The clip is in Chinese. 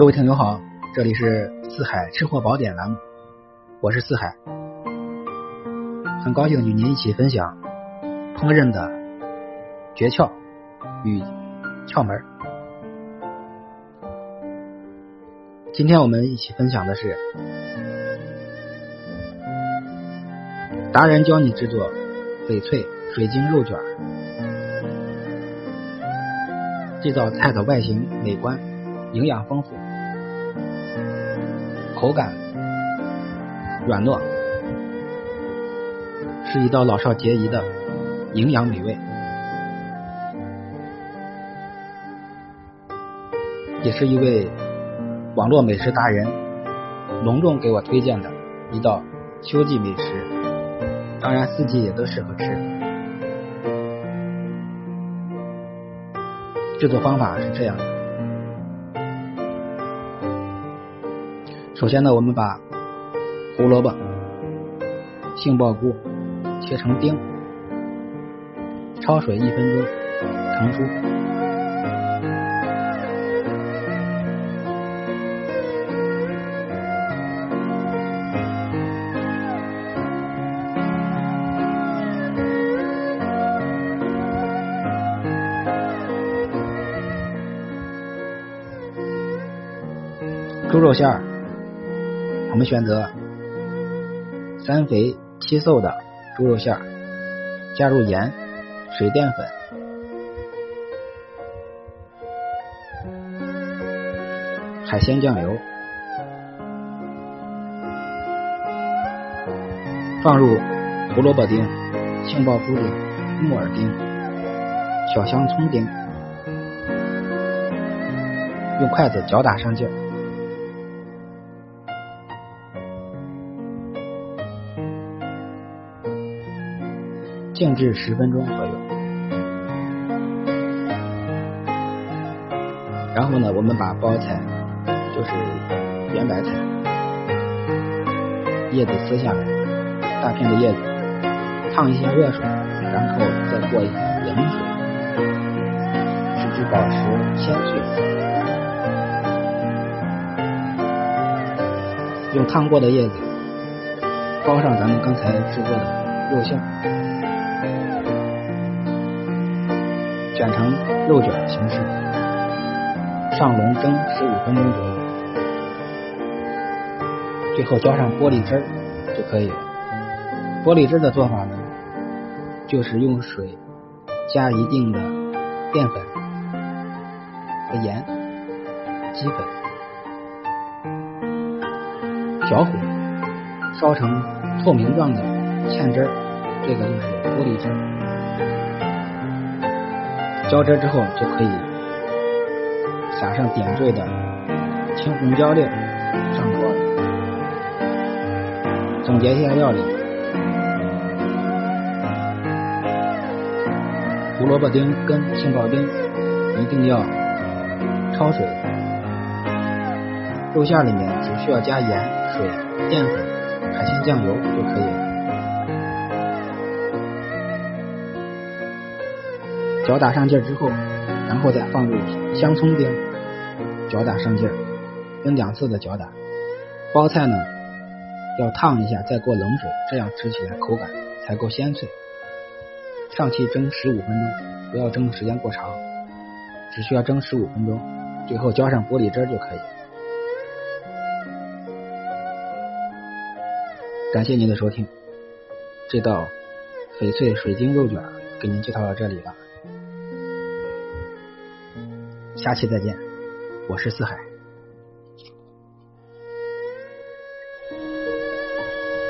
各位听友好，这里是四海吃货宝典栏目，我是四海，很高兴与您一起分享烹饪的诀窍与窍门。今天我们一起分享的是达人教你制作翡翠水晶肉卷。这道菜的外形美观，营养丰富，口感软糯，是一道老少皆宜的营养美味，也是一位网络美食达人隆重给我推荐的一道秋季美食，当然四季也都适合吃。制作方法是这样的：首先呢，我们把胡萝卜、杏鲍菇切成丁，焯水一分钟，盛出。猪肉馅儿，我们选择三肥七瘦的猪肉馅儿，加入盐、水淀粉、海鲜酱油，放入胡萝卜丁、杏鲍菇丁、木耳丁、小香葱丁，用筷子搅打上劲儿。静置十分钟左右，然后呢，我们把包菜，就是圆白菜，叶子撕下来，大片的叶子，烫一些热水，然后再过一下冷水，使之保持鲜脆。用烫过的叶子包上咱们刚才制作的肉馅。卷成肉卷形式，上笼蒸十五分钟左右，最后浇上玻璃汁就可以了。玻璃汁的做法呢，就是用水加一定的淀粉和盐、鸡粉，小火烧成透明状的芡汁，这个就是玻璃汁。浇汁之后，就可以撒上点缀的青红椒粒上锅。总结一下料理：胡萝卜丁跟杏鲍丁一定要焯水，肉馅里面只需要加盐、水、淀粉、海鲜酱油就可以了。搅打上劲之后，然后再放入香葱丁，搅打上劲，分两次的搅打。包菜呢要烫一下，再过冷水，这样吃起来口感才够鲜脆。上气蒸十五分钟，不要蒸的时间过长，只需要蒸十五分钟。最后浇上玻璃汁就可以。感谢您的收听，这道翡翠水晶肉卷给您介绍到这里了。下期再见，我是四海。